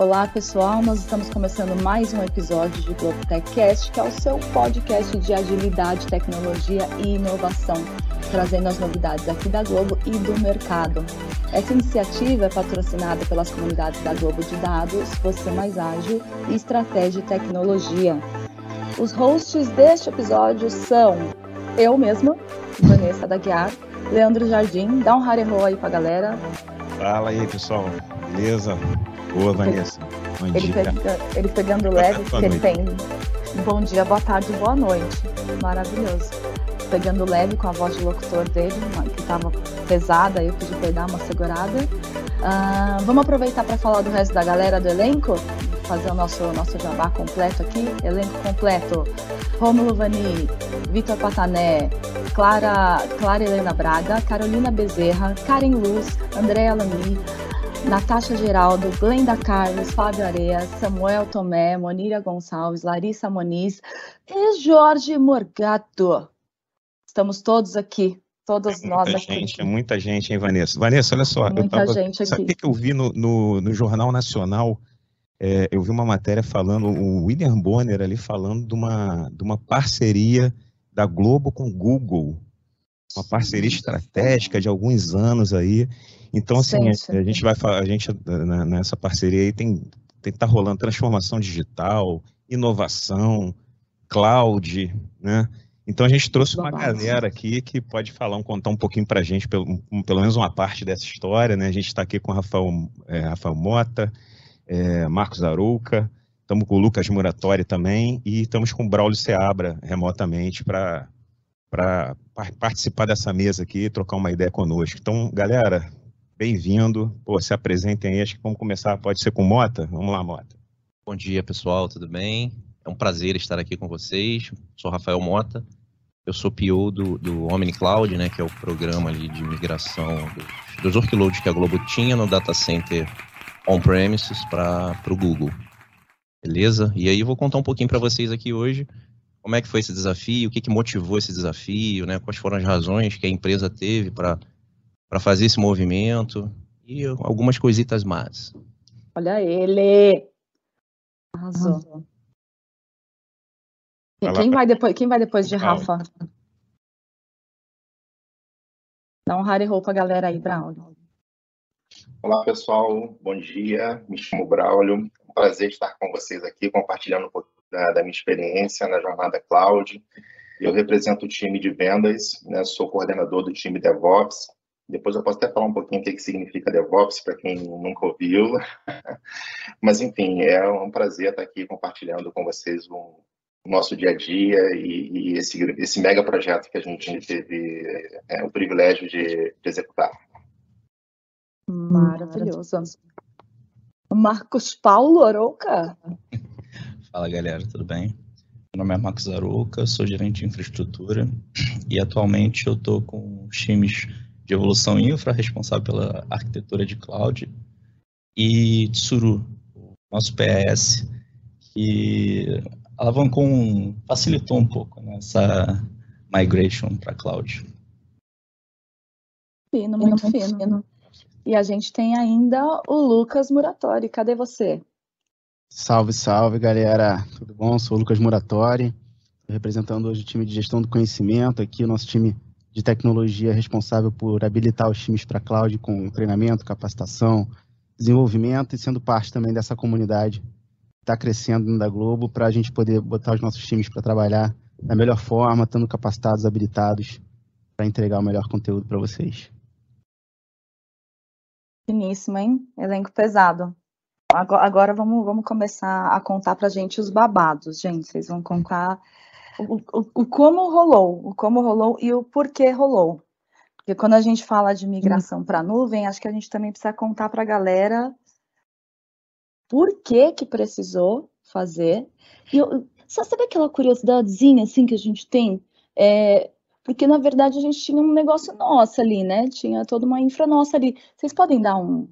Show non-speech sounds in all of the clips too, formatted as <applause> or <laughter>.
Olá pessoal, nós estamos começando mais um episódio de Globo TechCast, que é o seu podcast de agilidade, tecnologia e inovação, trazendo as novidades aqui da Globo e do mercado. Essa iniciativa é patrocinada pelas comunidades da Globo de Dados, Você Mais Ágil e Estratégia e Tecnologia. Os hosts deste episódio são eu mesma, Vanessa da Guiar, Leandro Jardim, dá um haremo aí pra galera. Fala aí pessoal, beleza? Boa, Vanessa. Bom ele, dia. pega, ele pegando leve, porque ele tem bom dia, boa tarde, boa noite. Maravilhoso. Pegando leve com a voz de locutor dele, que estava pesada, eu pedi para ele dar uma segurada. Uh, vamos aproveitar para falar do resto da galera do elenco? Fazer o nosso, nosso jabá completo aqui. Elenco completo. Rômulo Vani, Vitor Patané, Clara, Clara Helena Braga, Carolina Bezerra, Karen Luz, Andréa Lamy, Natasha Geraldo, Glenda Carlos, Fábio Areia, Samuel Tomé, Monira Gonçalves, Larissa Moniz e Jorge Morgato. Estamos todos aqui, todos é nós aqui. Gente, é muita gente, hein, Vanessa? Vanessa, olha só. Muita eu tava, gente sabe o aqui. que eu vi no, no, no Jornal Nacional? É, eu vi uma matéria falando, o William Bonner ali falando de uma, de uma parceria da Globo com o Google. Uma parceria estratégica de alguns anos aí. Então, assim, Sim, sim. a gente vai falar, a gente na- nessa parceria aí tem tem que estar rolando transformação digital, inovação, cloud, né? Então a gente trouxe uma galera aqui que pode falar, contar um pouquinho para a gente, pelo, pelo menos uma parte dessa história, né? A gente está aqui com o Rafael, é, Rafael Mota, é, Marcos Arouca, estamos com o Lucas Muratori também e estamos com o Braulio Seabra remotamente para para participar dessa mesa aqui e trocar uma ideia conosco. Então, galera, bem-vindo. Pô, se apresentem aí. Acho que vamos começar. Pode ser com Mota? Vamos lá, Mota. Bom dia, pessoal, tudo bem? É um prazer estar aqui com vocês. Sou Rafael Mota. Eu sou PO do, do Omni Cloud, né, que é o programa ali de migração dos, dos workloads que a Globo tinha no data center on-premises para o Google. Beleza? E aí vou contar um pouquinho para vocês aqui hoje como é que foi esse desafio, o que, que motivou esse desafio, né, quais foram as razões que a empresa teve para fazer esse movimento e algumas coisitas mais. Olha ele! Arrasou. Quem vai depois, quem vai depois de. Rafa? Dá um haremo pra galera aí, Braulio. Olá, pessoal. Bom dia. Me chamo Braulio. É um prazer estar com vocês aqui, compartilhando um pouco da, da minha experiência na jornada cloud. Eu represento o time de vendas, né? sou coordenador do time DevOps. Depois eu posso até falar um pouquinho o que, que significa DevOps, para quem nunca ouviu. <laughs> Mas, enfim, é um prazer estar aqui compartilhando com vocês o nosso dia a dia e, e esse, esse mega projeto que a gente teve é, o privilégio de, de executar. Maravilhoso. Marcos Paulo Arouca? Fala galera, tudo bem? Meu nome é Marcos Arouca, sou gerente de infraestrutura e atualmente eu estou com os times de evolução infra, responsável pela arquitetura de cloud, e Tsuru, nosso PAS, que alavancou um, facilitou um pouco né, essa migration para cloud. Fino, muito fino. E a gente tem ainda o Lucas Muratori. Cadê você? Salve, salve, galera. Tudo bom? Sou o Lucas Muratori, representando hoje o time de gestão do conhecimento, aqui o nosso time de tecnologia responsável por habilitar os times para cloud com treinamento, capacitação, desenvolvimento e sendo parte também dessa comunidade que está crescendo da Globo para a gente poder botar os nossos times para trabalhar da melhor forma, estando capacitados, habilitados para entregar o melhor conteúdo para vocês. Finíssimo, hein? Elenco pesado. Agora, agora vamos, vamos começar a contar pra gente os babados, gente. Vocês vão contar o, o, o como rolou, o como rolou e o porquê rolou. Porque quando a gente fala de migração para nuvem, acho que a gente também precisa contar para a galera por que que precisou fazer. E eu, só sabe aquela curiosidadezinha assim que a gente tem? É, porque na verdade a gente tinha um negócio nosso ali, né? Tinha toda uma infra nossa ali. Vocês podem dar um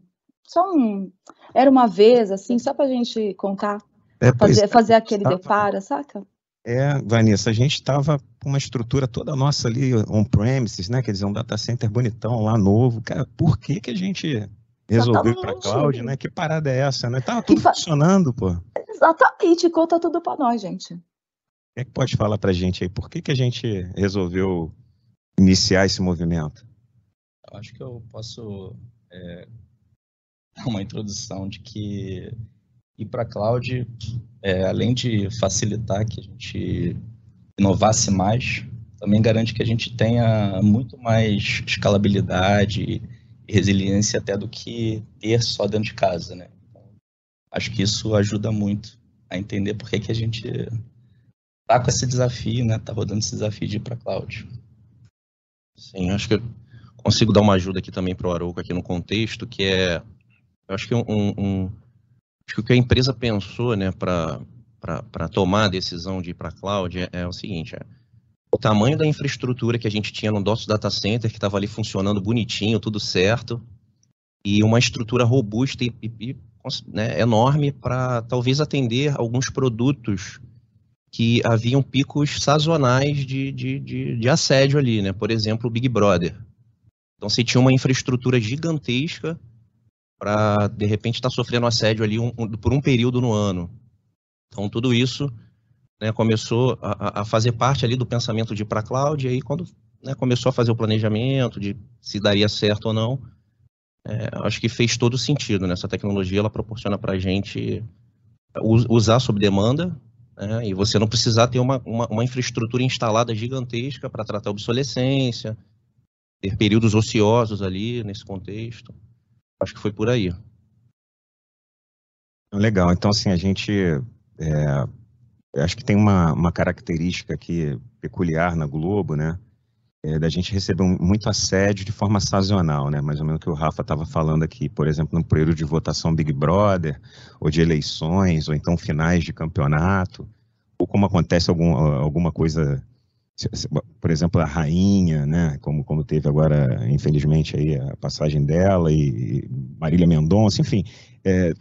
só um era uma vez assim, só pra gente contar, É, fazer, é, fazer aquele tava- deparo, saca? É, Vanessa, a gente estava com uma estrutura toda nossa ali on-premises, né? Quer dizer, um data center bonitão lá, novo. Cara, por que que a gente resolver para cloud, né? Que parada é essa, né? Tava tudo fa... funcionando, pô. Exatamente, conta tudo para nós, gente. O que, é que pode falar para gente aí? Por que, que a gente resolveu iniciar esse movimento? Eu acho que eu posso é, <laughs> uma introdução de que ir para cloud, é, além de facilitar que a gente inovasse mais, também garante que a gente tenha muito mais escalabilidade e resiliência até do que ter só dentro de casa, né? Então, acho que isso ajuda muito a entender por que, que a gente tá com esse desafio, né? Tá rodando esse desafio de ir para cloud. Sim, acho que eu consigo dar uma ajuda aqui também para o Arouca aqui no contexto, que é, eu acho que um, um acho que o que a empresa pensou, né, para tomar a decisão de ir para cloud é, é, o seguinte, é, o tamanho da infraestrutura que a gente tinha no nosso data center, que estava ali funcionando bonitinho, tudo certo, e uma estrutura robusta e, e né, enorme para talvez atender alguns produtos que haviam picos sazonais de, de, de, de, assédio ali, né? Por exemplo, o Big Brother. Então, você tinha uma infraestrutura gigantesca para, de repente, estar tá sofrendo assédio ali um, um, por um período no ano. Então, tudo isso né, começou a, a, fazer parte ali do pensamento de ir para a cloud, e aí quando né, começou a fazer o planejamento de se daria certo ou não, é, acho que fez todo sentido. Né? Essa tecnologia ela proporciona para a gente usar sob demanda, né, e você não precisar ter uma, uma, uma infraestrutura instalada gigantesca para tratar obsolescência, ter períodos ociosos ali nesse contexto. Acho que foi por aí. Legal. Então, assim, a gente é, acho que tem uma, uma característica aqui peculiar na Globo, né? É, da gente receber um, muito assédio de forma sazonal, né? Mais ou menos o que o Rafa estava falando aqui, por exemplo, no período de votação Big Brother, ou de eleições, ou então finais de campeonato, ou como acontece algum, alguma coisa, por exemplo, a rainha, né? Como, como teve agora, infelizmente, aí a passagem dela e, Marília Mendonça, enfim, é,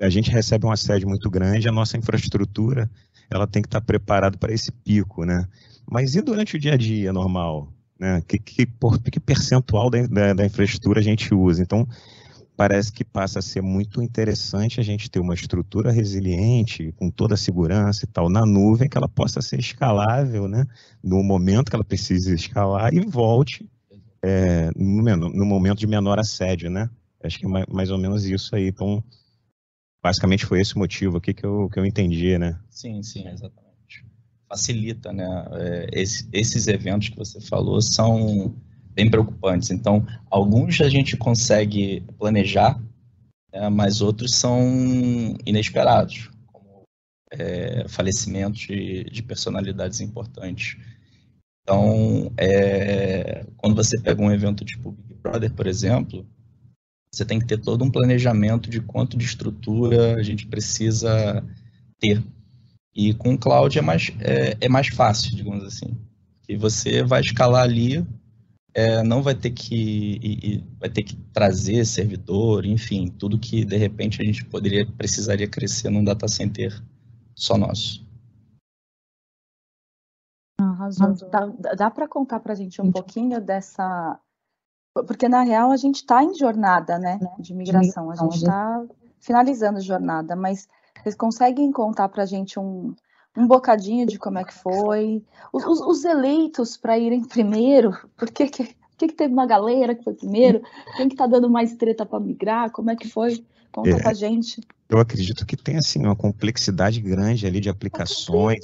a gente recebe um assédio muito grande, a nossa infraestrutura ela tem que estar preparada para esse pico, né? Mas e durante o dia a dia normal? Né? Que, que, por, que percentual da, da, da infraestrutura a gente usa? Então, parece que passa a ser muito interessante a gente ter uma estrutura resiliente, com toda a segurança e tal, na nuvem, que ela possa ser escalável, né? No momento que ela precise escalar e volte é, no, no, momento de menor assédio, né? Acho que é mais, mais ou menos isso aí. Então, basicamente foi esse motivo aqui que eu, que eu entendi, né? Sim, sim, exatamente. Facilita, né? É, esse, esses eventos que você falou são bem preocupantes. Então, alguns a gente consegue planejar, né, mas outros são inesperados, como é, falecimentos de, de, personalidades importantes. Então, é, quando você pega um evento tipo Big Brother, por exemplo, você tem que ter todo um planejamento de quanto de estrutura a gente precisa ter. E com o cloud é mais, é, é mais fácil, digamos assim. E você vai escalar ali, é, não vai ter que e, e vai ter que trazer servidor, enfim, tudo que de repente a gente poderia precisaria crescer num data center só nosso. Arrasou. Dá, dá para contar para a gente um pouquinho dessa porque, na real, a gente está em jornada né, de migração, a gente está finalizando a jornada, mas vocês conseguem contar para a gente um, um bocadinho de como é que foi? Os, os, os eleitos para irem primeiro, por que, que, que, teve uma galera que foi primeiro? Quem que está dando mais treta para migrar? Como é que foi? Conta é, pra gente. Eu acredito que tem assim uma complexidade grande ali de aplicações,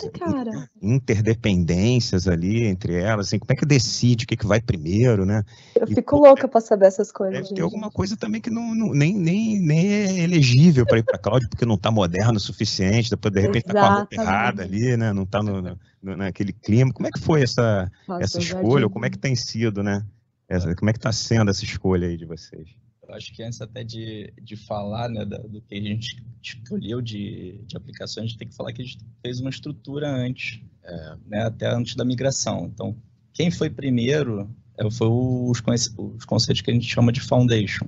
interdependências ali entre elas. Assim, como é que decide o que, que vai primeiro, né? Eu e, fico louca para saber essas coisas. Tem alguma coisa também que não, não, nem, nem, nem é elegível para ir para cloud porque não está moderno o suficiente. Depois de repente está com a roupa errada ali, né? Não está no, no, naquele clima. Como é que foi essa Nossa, essa escolha? Ou como é que tem sido, né? Essa, como é que está sendo essa escolha aí de vocês? Eu acho que antes até de, de falar né, do que a gente escolheu de, de aplicações, a gente tem que falar que a gente fez uma estrutura antes, é, né, até antes da migração. Então, quem foi primeiro é, foi os, os conceitos que a gente chama de foundation.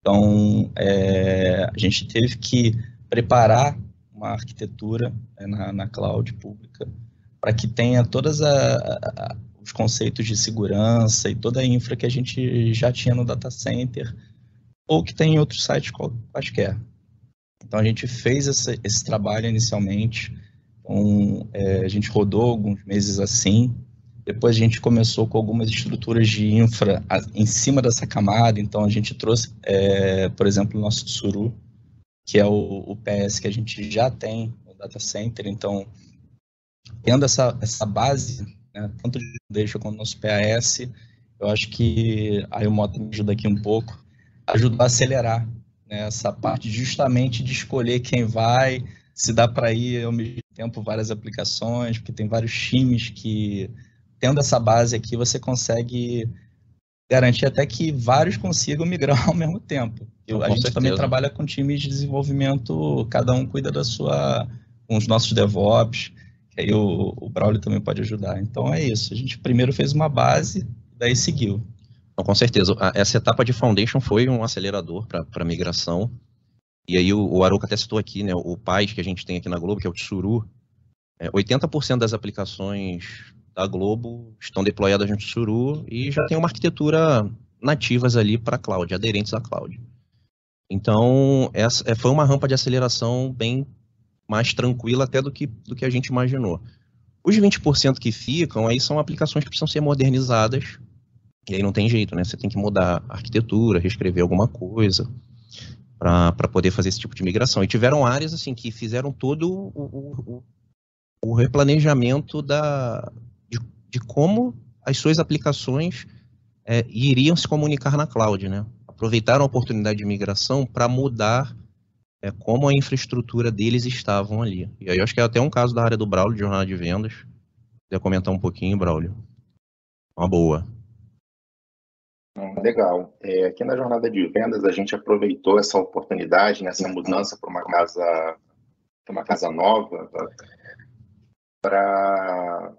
Então, é, a gente teve que preparar uma arquitetura né, na, na cloud pública para que tenha todos os conceitos de segurança e toda a infra que a gente já tinha no data center ou que tem em outros sites quaisquer. Então a gente fez esse, trabalho inicialmente, então, é, a gente rodou alguns meses assim, depois a gente começou com algumas estruturas de infra em cima dessa camada, então a gente trouxe, é, por exemplo, o nosso Tsuru, que é o, o, PS que a gente já tem no data center, então tendo essa, essa base, né, tanto de deixa quanto nosso PAS, eu acho que o Mota me ajuda aqui um pouco, ajudou a acelerar né, essa parte justamente de escolher quem vai, se dá para ir ao mesmo tempo várias aplicações, porque tem vários times que, tendo essa base aqui, você consegue garantir até que vários consigam migrar <laughs> ao mesmo tempo. Eu, a gente certeza. também trabalha com times de desenvolvimento, cada um cuida da sua, com os nossos DevOps, que aí o, o Braulio também pode ajudar. Então é isso, a gente primeiro fez uma base, daí seguiu. Então, com certeza. Essa etapa de Foundation foi um acelerador para a migração. E aí o, o Aruca até citou aqui, né, o PAIS que a gente tem aqui na Globo, que é o Tsuru. É, 80% das aplicações da Globo estão deployadas no Tsuru e já tem uma arquitetura nativas ali para cloud, aderentes à cloud. Então, essa é, foi uma rampa de aceleração bem mais tranquila até do que, do que a gente imaginou. Os 20% que ficam aí são aplicações que precisam ser modernizadas e aí não tem jeito, né? Você tem que mudar a arquitetura, reescrever alguma coisa para poder fazer esse tipo de migração. E tiveram áreas assim que fizeram todo o, o, o replanejamento da, de, de, como as suas aplicações é, iriam se comunicar na cloud, né? Aproveitaram a oportunidade de migração para mudar é, como a infraestrutura deles estavam ali. E aí eu acho que é até um caso da área do Braulio, de jornada de vendas. Queria comentar um pouquinho, Braulio. Uma boa. Legal. É, aqui na jornada de vendas a gente aproveitou essa oportunidade, nessa né, mudança para uma casa, uma casa nova, para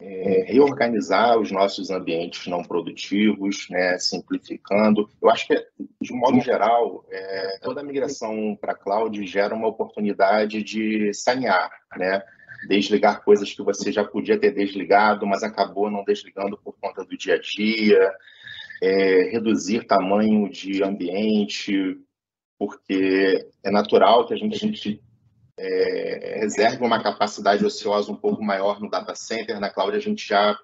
é, reorganizar os nossos ambientes não produtivos, né, simplificando. Eu acho que, de modo geral, é, toda migração para cloud gera uma oportunidade de sanear, né? Desligar coisas que você já podia ter desligado, mas acabou não desligando por conta do dia a dia, é, reduzir tamanho de ambiente, porque é natural que a gente, a gente é, reserve uma capacidade ociosa um pouco maior no data center, na cloud a gente já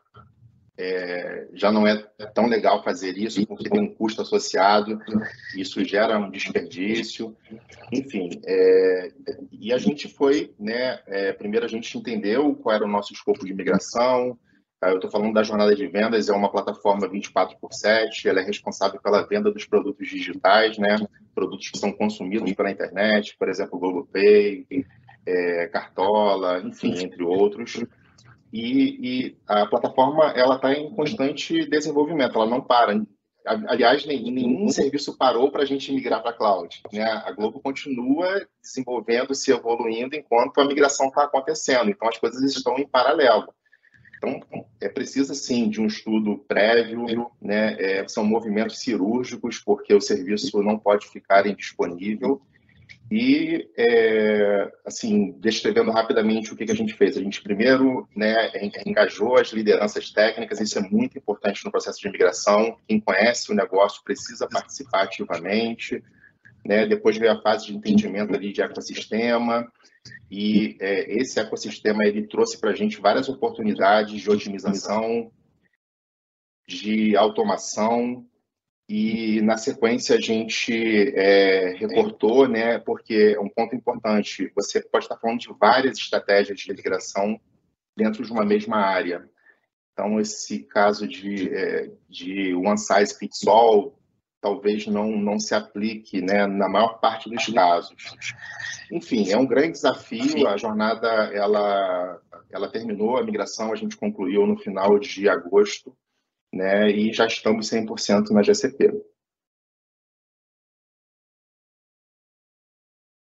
é, já não é tão legal fazer isso, porque tem um custo associado, isso gera um desperdício, enfim. É, e a gente foi, né, é, primeiro a gente entendeu qual era o nosso escopo de migração, tá? eu estou falando da jornada de vendas, é uma plataforma 24 por 7, ela é responsável pela venda dos produtos digitais, né, produtos que são consumidos pela internet, por exemplo, Google Pay, é, Cartola, enfim, entre outros e, e a plataforma ela está em constante desenvolvimento, ela não para. Aliás, nenhum serviço parou para a gente migrar para a cloud. Né? A Globo continua desenvolvendo, se evoluindo enquanto a migração está acontecendo. Então, as coisas estão em paralelo. Então, é preciso, sim, de um estudo prévio, né? É, são movimentos cirúrgicos, porque o serviço não pode ficar indisponível. E, é, assim, descrevendo rapidamente o que, que, a gente fez. A gente primeiro né, engajou as lideranças técnicas, isso é muito importante no processo de imigração. Quem conhece o negócio precisa participar ativamente. Né? Depois veio a fase de entendimento ali de ecossistema, e é, esse ecossistema ele trouxe para a gente várias oportunidades de otimização, de automação, e na sequência a gente é, reportou, né, porque é um ponto importante, você pode estar falando de várias estratégias de migração dentro de uma mesma área. Então, esse caso de, é, de one size fits all talvez não, não se aplique né, na maior parte dos casos. Enfim, é um grande desafio, a jornada ela, ela terminou, a migração a gente concluiu no final de agosto, né, e já estamos 100% na GCP.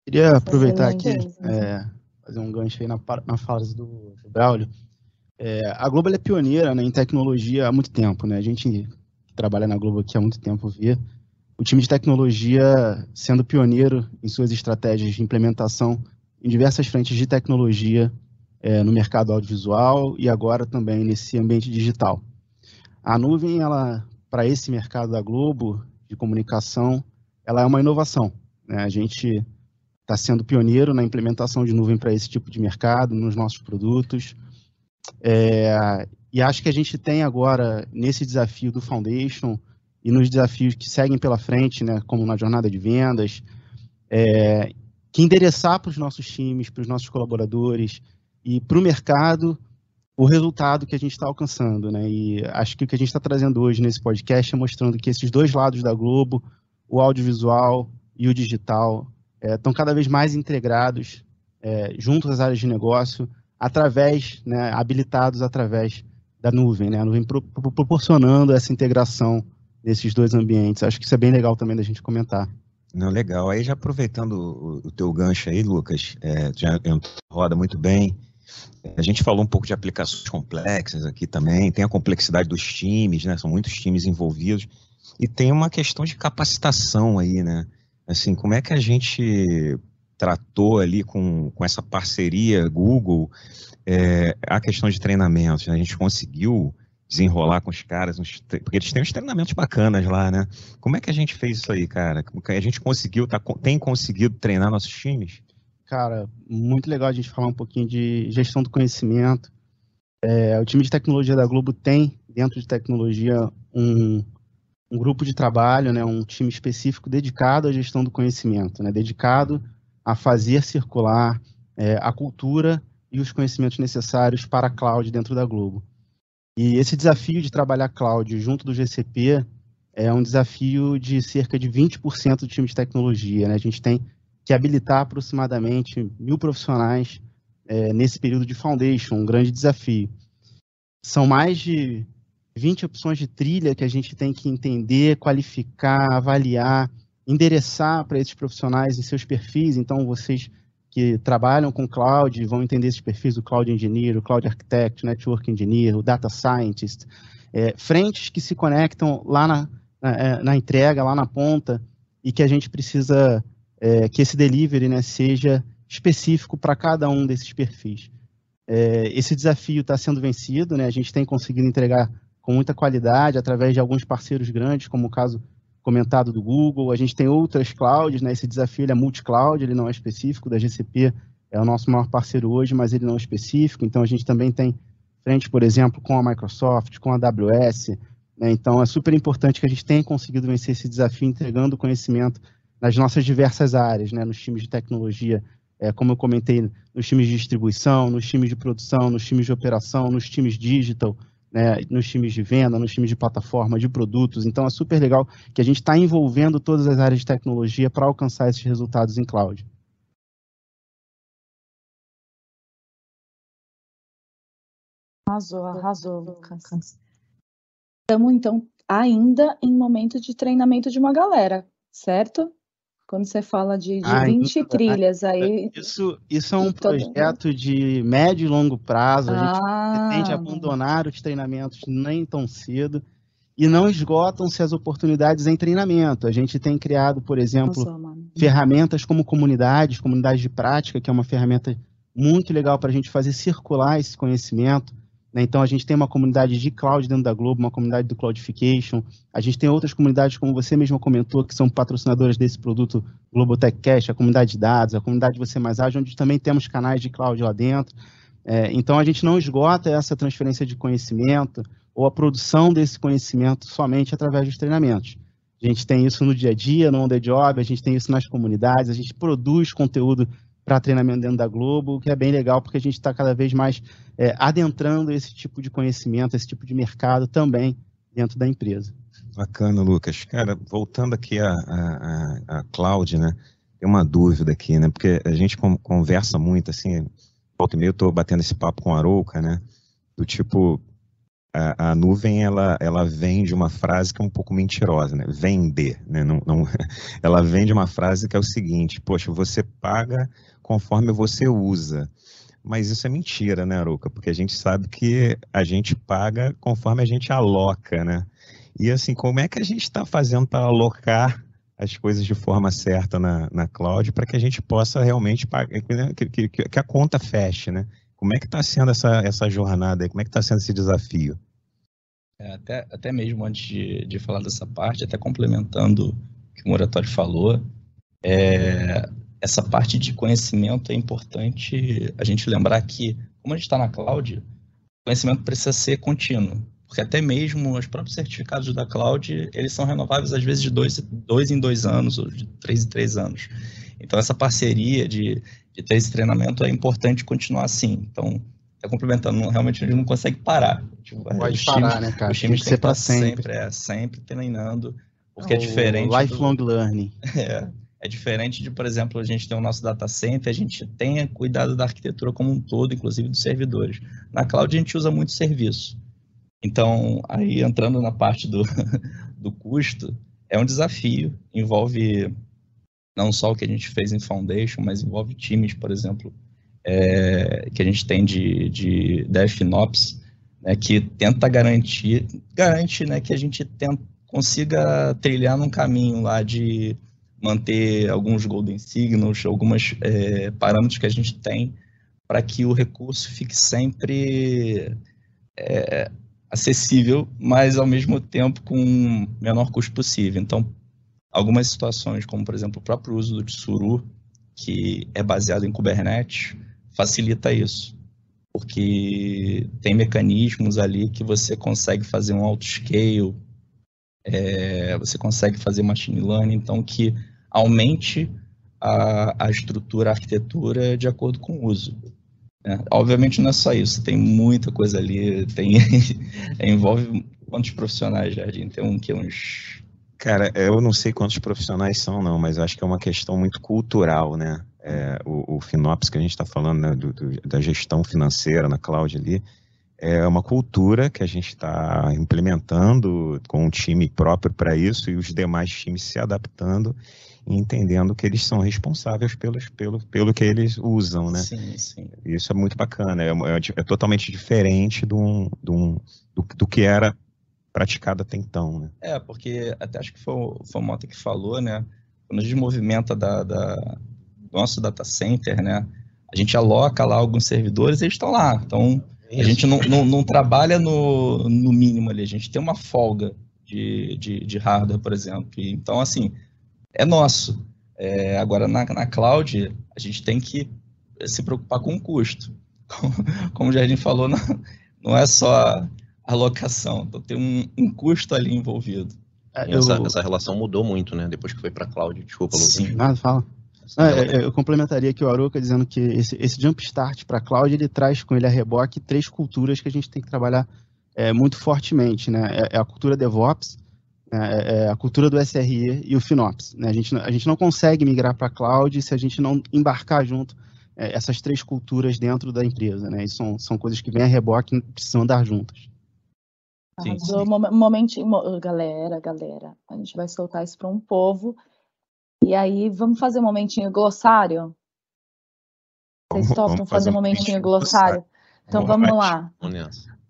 Queria aproveitar aqui, é, fazer um gancho aí na, na fala do, do Braulio. É, a Globo é pioneira né, em tecnologia há muito tempo. Né? A gente que trabalha na Globo aqui há muito tempo vê o time de tecnologia sendo pioneiro em suas estratégias de implementação em diversas frentes de tecnologia é, no mercado audiovisual e agora também nesse ambiente digital. A nuvem, ela para esse mercado da Globo, de comunicação, ela é uma inovação. Né? A gente está sendo pioneiro na implementação de nuvem para esse tipo de mercado, nos nossos produtos. É, e acho que a gente tem agora, nesse desafio do Foundation e nos desafios que seguem pela frente, né, como na jornada de vendas, é, que endereçar para os nossos times, para os nossos colaboradores e para o mercado o resultado que a gente está alcançando. Né? E acho que o que a gente está trazendo hoje nesse podcast é mostrando que esses dois lados da Globo, o audiovisual e o digital, estão é, cada vez mais integrados é, junto às áreas de negócio, através, né, habilitados através da nuvem, né, a nuvem pro, pro, proporcionando essa integração nesses dois ambientes. Acho que isso é bem legal também da gente comentar. Não, legal. Aí já aproveitando o, o teu gancho aí, Lucas, é, já roda muito bem. A gente falou um pouco de aplicações complexas aqui também, tem a complexidade dos times, né? São muitos times envolvidos. E tem uma questão de capacitação aí, né? Assim, como é que a gente tratou ali com, com essa parceria Google é, a questão de treinamentos? Né? A gente conseguiu desenrolar com os caras, porque eles têm uns treinamentos bacanas lá, né? Como é que a gente fez isso aí, cara? A gente conseguiu, tá, tem conseguido treinar nossos times? Cara, muito legal a gente falar um pouquinho de gestão do conhecimento. É, o time de tecnologia da Globo tem, dentro de tecnologia, um, um grupo de trabalho, né, um time específico dedicado à gestão do conhecimento, né, dedicado a fazer circular é, a cultura e os conhecimentos necessários para a cloud dentro da Globo. E esse desafio de trabalhar cloud junto do GCP é um desafio de cerca de 20% do time de tecnologia. Né? A gente tem que habilitar aproximadamente mil profissionais é, nesse período de foundation, um grande desafio. São mais de 20 opções de trilha que a gente tem que entender, qualificar, avaliar, endereçar para esses profissionais em seus perfis. Então, vocês que trabalham com cloud vão entender esses perfis do Cloud Engineer, o Cloud Architect, Network Engineer, o Data Scientist, é, frentes que se conectam lá na, na, é, na, entrega, lá na ponta, e que a gente precisa é, que esse delivery né, seja específico para cada um desses perfis. É, esse desafio está sendo vencido, né, a gente tem conseguido entregar com muita qualidade através de alguns parceiros grandes, como o caso comentado do Google. A gente tem outras clouds, né? Esse desafio é multi-cloud, ele não é específico da GCP, é o nosso maior parceiro hoje, mas ele não é específico. Então a gente também tem frente, por exemplo, com a Microsoft, com a AWS. Né? Então é super importante que a gente tenha conseguido vencer esse desafio entregando conhecimento nas nossas diversas áreas, né? Nos times de tecnologia, é, como eu comentei, nos times de distribuição, nos times de produção, nos times de operação, nos times digital, né, nos times de venda, nos times de plataforma, de produtos. Então é super legal que a gente está envolvendo todas as áreas de tecnologia para alcançar esses resultados em cloud. Arrasou, arrasou, Lucas. Estamos, então, ainda em momento de treinamento de uma galera, certo? Quando você fala de, de ah, 20 então, trilhas aí. Isso, isso é um projeto de médio e longo prazo. A gente ah. pretende abandonar os treinamentos nem tão cedo e não esgotam-se as oportunidades em treinamento. A gente tem criado, por exemplo, Nossa, ferramentas como comunidades, comunidades de prática, que é uma ferramenta muito legal para a gente fazer circular esse conhecimento. Né? Então, a gente tem uma comunidade de cloud dentro da Globo, uma comunidade do Cloudification. A gente tem outras comunidades, como você mesmo comentou, que são patrocinadoras desse produto Globo Tech Cash, a comunidade de dados, a comunidade Você Mais Ágil, onde também temos canais de cloud lá dentro. É, então, a gente não esgota essa transferência de conhecimento ou a produção desse conhecimento somente através dos treinamentos. A gente tem isso no dia a dia, no on the job, a gente tem isso nas comunidades, a gente produz conteúdo para treinamento dentro da Globo, o que é bem legal porque a gente está cada vez mais é, adentrando esse tipo de conhecimento, esse tipo de mercado também dentro da empresa. Bacana, Lucas. Cara, voltando aqui a, a, a Cloud, né? Tem uma dúvida aqui, né? Porque a gente conversa muito, assim, volta e meia eu estou batendo esse papo com a Arouca, né? Do tipo, a, a, nuvem ela, ela vem de uma frase que é um pouco mentirosa, né? Vender, né? Não, não, <laughs> ela vem de uma frase que é o seguinte: poxa, você paga conforme você usa. Mas isso é mentira, né, Aruca? Porque a gente sabe que a gente paga conforme a gente aloca, né? E assim, como é que a gente está fazendo para alocar as coisas de forma certa na, na cloud para que a gente possa realmente pagar, que, que, que, a conta feche, né? Como é que está sendo essa, essa jornada aí? Como é que está sendo esse desafio? É, até, até mesmo antes de, de falar dessa parte, até complementando o que o Moratório falou, é, essa parte de conhecimento é importante a gente lembrar que, como a gente está na cloud, o conhecimento precisa ser contínuo. Porque até mesmo os próprios certificados da cloud, eles são renováveis às vezes de dois, dois em dois anos, ou de três em três anos. Então, essa parceria de, de ter esse treinamento é importante continuar assim. Então, tá complementando, realmente a gente não consegue parar. Tipo, Pode os parar, times, né, cara? Os times têm que ser para sempre. sempre. É, sempre treinando, porque é diferente... Lifelong do... learning. <laughs> É, é diferente de, por exemplo, a gente tem o nosso data center, a gente tem cuidado da arquitetura como um todo, inclusive dos servidores. Na cloud a gente usa muito serviço. Então, aí entrando na parte do, <laughs> do custo, é um desafio, envolve não só o que a gente fez em Foundation, mas envolve times, por exemplo, é, que a gente tem de, de DevNops, né, que tenta garantir, garante né, que a gente tenta, consiga trilhar num caminho lá de manter alguns golden signals, alguns é, parâmetros que a gente tem para que o recurso fique sempre é, acessível, mas ao mesmo tempo com o menor custo possível. Então, algumas situações, como por exemplo o próprio uso do Tsuru, que é baseado em Kubernetes, facilita isso, porque tem mecanismos ali que você consegue fazer um auto-scale, é, você consegue fazer machine learning, então que aumente a, a estrutura, a arquitetura de acordo com o uso. É, obviamente não é só isso, tem muita coisa ali, tem <laughs> envolve quantos profissionais, Jardim? Tem um que uns Cara, eu não sei quantos profissionais são, não, mas acho que é uma questão muito cultural, né? É, o, o Finops que a gente está falando, né, do, do, da gestão financeira na cloud ali, é uma cultura que a gente está implementando com um time próprio para isso e os demais times se adaptando e entendendo que eles são responsáveis pelos, pelo, pelo que eles usam, né? Sim, sim. Isso é muito bacana, é, é, é totalmente diferente do, do, do, do que era praticado até então, né? É, porque até acho que foi, foi o Mota que falou, né? Quando a gente movimenta da, da, do nosso data center, né? A gente aloca lá alguns servidores e eles estão lá. Então, a gente não, não, não, trabalha no, no mínimo ali, a gente tem uma folga de, de, de hardware, por exemplo. Então, assim, é nosso. É, agora, na, na cloud, a gente tem que se preocupar com o custo. Como, <laughs> como o Jardim falou, não, não é só alocação, então tem um, um custo ali envolvido. É, eu... essa, essa, relação mudou muito, né? Depois que foi para cloud. Desculpa, Lucas. Sim, nada, fala. É, eu complementaria aqui o Aruca dizendo que esse, esse jump start para cloud ele traz com ele a reboque três culturas que a gente tem que trabalhar é, muito fortemente, né? É, é a cultura DevOps, né? é, a cultura do SRE e o FinOps. Né? A, gente, a gente não consegue migrar para cloud se a gente não embarcar junto essas três culturas dentro da empresa, né? E são, são coisas que vêm a reboque e precisam andar juntas. Sim, sim. Momentinho, galera, galera, a gente vai soltar isso para um povo. E aí, vamos fazer um momentinho glossário? Vocês vamos, topam vamos fazer um momentinho glossário? glossário? Então vamos, vamos lá.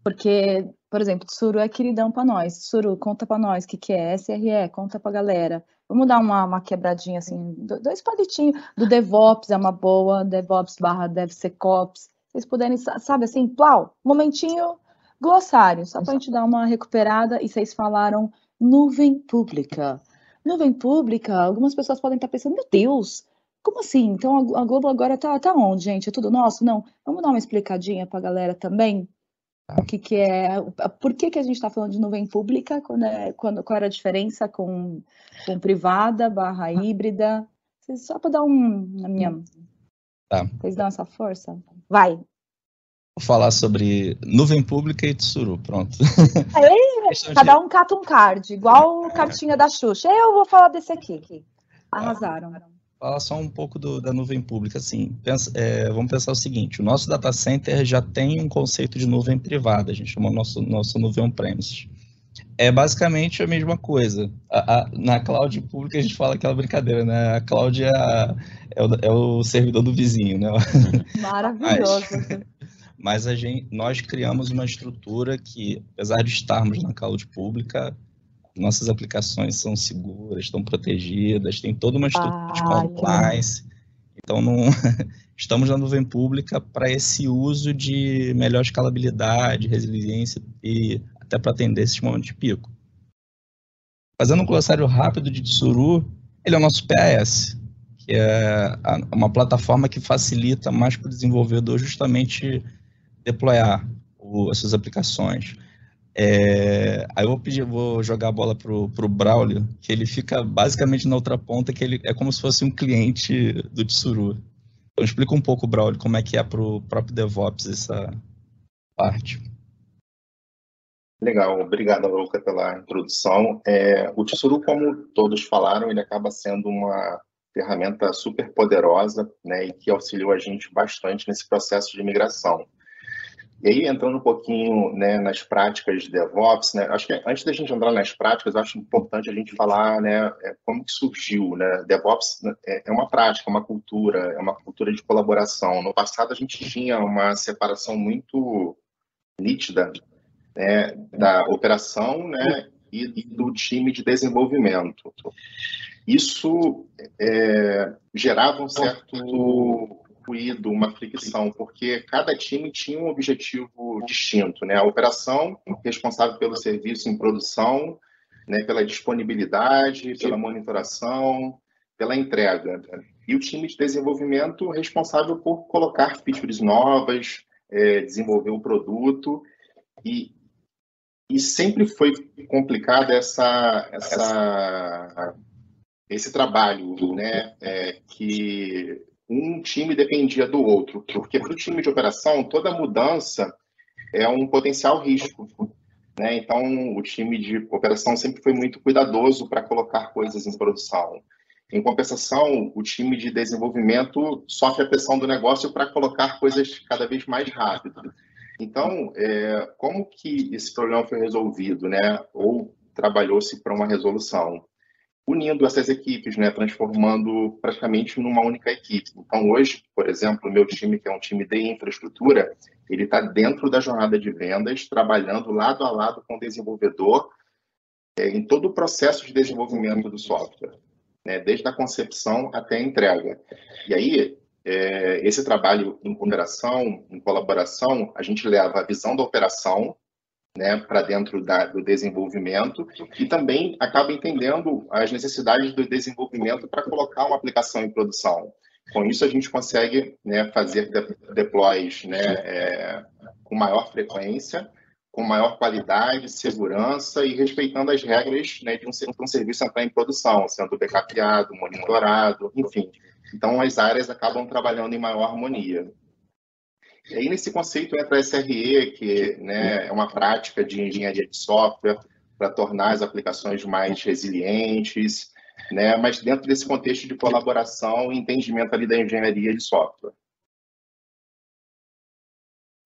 Porque, por exemplo, Tsuru é queridão para nós. Tsuru, conta para nós o que, que é. SRE, conta para galera. Vamos dar uma, uma quebradinha assim, dois palitinhos. Do DevOps é uma boa, DevOps barra DevSecOps. Vocês puderem, sabe assim, plau, momentinho Glossário, só para a gente dar uma recuperada, e vocês falaram nuvem pública. Nuvem pública, algumas pessoas podem estar pensando, meu Deus, como assim? Então a Globo agora tá, tá onde, gente? É tudo nosso? Não. Vamos dar uma explicadinha para a galera também? Tá. O que, que é. Por que, que a gente está falando de nuvem pública? Quando é, quando, qual era a diferença com, com privada barra híbrida? Só para dar um. A minha. Tá. Vocês dão essa força? Vai, Vou falar sobre nuvem pública e Tsuru, pronto. Aí, <laughs> cada um cata um card, igual cartinha da Xuxa. Eu vou falar desse aqui. Arrasaram. Fala só um pouco do, da nuvem pública, assim, pensa, é, vamos pensar o seguinte, o nosso data center já tem um conceito de nuvem privada, a gente chama nosso, nosso nuvem on-premises. É basicamente a mesma coisa. A, a, na cloud pública a gente fala aquela brincadeira, né? A cloud é, a, é, o, é o, servidor do vizinho, né? <laughs> Maravilhoso. Mas, mas a gente, nós criamos uma estrutura que, apesar de estarmos na cloud pública, nossas aplicações são seguras, estão protegidas, tem toda uma estrutura ah, de compliance. Então, não, <laughs> estamos na nuvem pública para esse uso de melhor escalabilidade, resiliência e até para atender esses momentos de pico. Fazendo um glossário rápido de Tsuru, ele é o nosso PAS, que é uma plataforma que facilita mais para o desenvolvedor justamente deployar o, as suas aplicações. É, aí eu vou pedir, vou jogar a bola pro, pro Braulio, que ele fica basicamente na outra ponta, que ele é como se fosse um cliente do Tsuru. Então explica um pouco, Braulio, como é que é pro próprio DevOps essa parte. Legal, obrigado, Luca, pela introdução. É, o Tsuru, como todos falaram, ele acaba sendo uma ferramenta super poderosa né, e que auxiliou a gente bastante nesse processo de migração. E aí, entrando um pouquinho né, nas práticas de DevOps, né, acho que antes da gente entrar nas práticas, acho importante a gente falar né, é, como que surgiu. Né? DevOps né, é, é uma prática, uma cultura, é uma cultura de colaboração. No passado, a gente tinha uma separação muito nítida né, da operação né, e, e, do time de desenvolvimento. Isso é, gerava um certo ruído, uma fricção, porque cada time tinha um objetivo distinto, né? A operação responsável pelo serviço em produção, né, pela disponibilidade, pela monitoração, pela entrega. E o time de desenvolvimento responsável por colocar features novas, é, desenvolver o produto e, e sempre foi complicado essa, essa esse trabalho, né, é, que um time dependia do outro, porque para o time de operação, toda mudança é um potencial risco. Né? Então, o time de operação sempre foi muito cuidadoso para colocar coisas em produção. Em compensação, o time de desenvolvimento sofre a pressão do negócio para colocar coisas cada vez mais rápido. Então, é, como que esse problema foi resolvido, né? Ou trabalhou-se para uma resolução? Unindo essas equipes, né, transformando praticamente numa única equipe. Então, hoje, por exemplo, o meu time, que é um time de infraestrutura, ele está dentro da jornada de vendas, trabalhando lado a lado com o desenvolvedor é, em todo o processo de desenvolvimento do software, né, desde a concepção até a entrega. E aí, é, esse trabalho em ponderação, em colaboração, a gente leva a visão da operação, né, para dentro da, do desenvolvimento e também acaba entendendo as necessidades do desenvolvimento para colocar uma aplicação em produção. Com isso, a gente consegue né, fazer deploys né, é, com maior frequência, com maior qualidade, segurança e respeitando as regras né, de, um, de um serviço entrar em produção, sendo backupeado, monitorado, enfim. Então, as áreas acabam trabalhando em maior harmonia. E aí, nesse conceito entra a SRE, que né, é uma prática de engenharia de software para tornar as aplicações mais resilientes, né, mas dentro desse contexto de colaboração e entendimento ali da engenharia de software.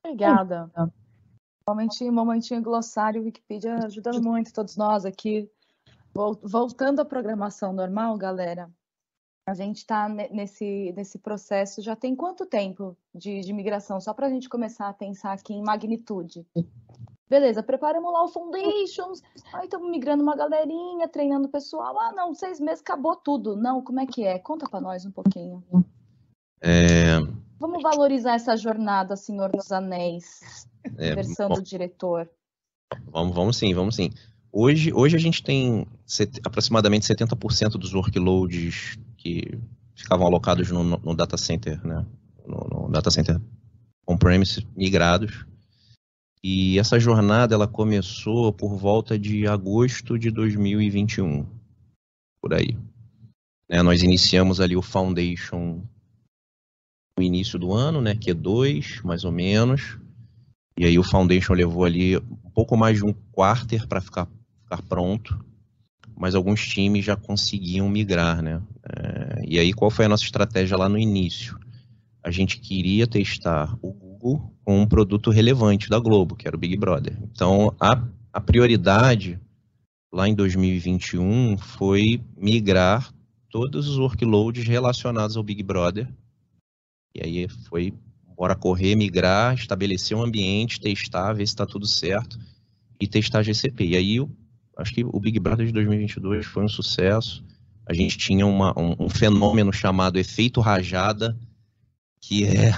Obrigada. Momentinho, momentinho glossário, Wikipedia ajudando muito todos nós aqui. Voltando à programação normal, galera, a gente está nesse, nesse processo já tem quanto tempo de, de migração? Só para a gente começar a pensar aqui em magnitude. Beleza, preparamos lá o Foundations, aí estamos migrando uma galerinha, treinando o pessoal. Ah, não, seis meses acabou tudo. Não, como é que é? Conta para nós um pouquinho. É... Vamos valorizar essa jornada, Senhor dos Anéis, é, versão bom, do diretor. Vamos, vamos sim, vamos sim. Hoje, hoje a gente tem set, aproximadamente 70% dos workloads que ficavam alocados no, no data center, né? No, no data center on-premise migrados. E essa jornada ela começou por volta de agosto de 2021, por aí. Né, nós iniciamos ali o Foundation no início do ano, né, Q2, mais ou menos. E aí o Foundation levou ali um pouco mais de um quarter para ficar, ficar pronto mas alguns times já conseguiam migrar, né? É, e aí, qual foi a nossa estratégia lá no início? A gente queria testar o Google com um produto relevante da Globo, que era o Big Brother. Então, a, a prioridade lá em 2021 foi migrar todos os workloads relacionados ao Big Brother. E aí foi bora correr, migrar, estabelecer um ambiente, testar, ver se está tudo certo e testar GCP. E aí acho que o Big Brother de 2022 foi um sucesso. A gente tinha uma, um, um, fenômeno chamado efeito rajada, que é,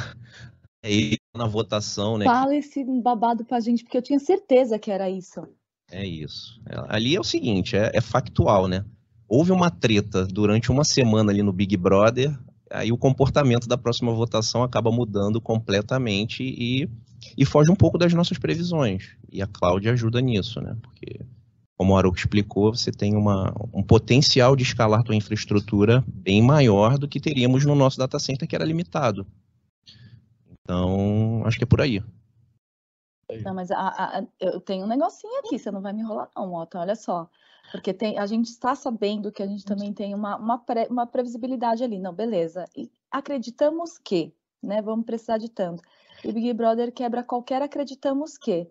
é na votação, né? Fala esse babado pra gente, porque eu tinha certeza que era isso. É isso. É, ali é o seguinte, é, é factual, né? Houve uma treta durante uma semana ali no Big Brother, aí o comportamento da próxima votação acaba mudando completamente e, e foge um pouco das nossas previsões. E a Cláudia ajuda nisso, né? Porque, como o Aruco explicou, você tem uma, um potencial de escalar tua infraestrutura bem maior do que teríamos no nosso data center, que era limitado. Então, acho que é por aí. Não, mas a, a, eu tenho um negocinho aqui, você não vai me enrolar não, Mota, olha só. Porque tem, a gente está sabendo que a gente também tem uma, uma, pré, uma previsibilidade ali. Não, beleza. E acreditamos que, né? Vamos precisar de tanto. E o Big Brother quebra qualquer acreditamos que.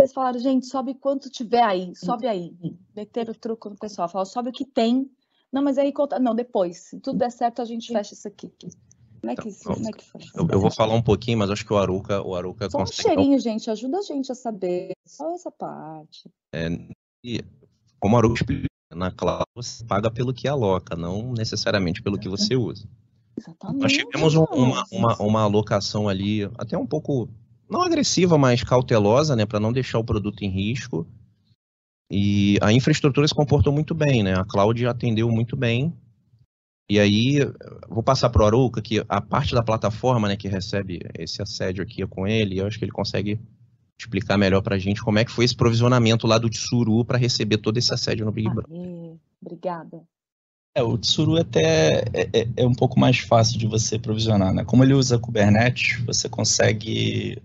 Eles falaram, gente, sobe quanto tiver aí, sobe aí. Meteram o truco no pessoal, falaram, sobe o que tem. Não, mas aí conta. Não, depois. Se tudo der certo, a gente fecha isso aqui. Como é que, então, como é que foi? Eu, eu, vou falar um pouquinho, mas acho que o Aruca, o Aruca Só consegue. um cheirinho, gente, ajuda a gente a saber. Só essa parte. É, e, como o Aruca explica, na cloud você paga pelo que aloca, não necessariamente pelo que você usa. Exatamente. Nós tivemos um, uma, uma, uma alocação ali, até um pouco, não agressiva, mas cautelosa, né, para não deixar o produto em risco. E a infraestrutura se comportou muito bem, né? A cloud atendeu muito bem e aí, vou passar para o Aruca, que a parte da plataforma né, que recebe esse assédio aqui é com ele, eu acho que ele consegue explicar melhor para a gente como é que foi esse provisionamento lá do Tsuru para receber todo esse assédio no Big Brother. Obrigada. É, o Tsuru até é, é, é, um pouco mais fácil de você provisionar, né? Como ele usa Kubernetes, você consegue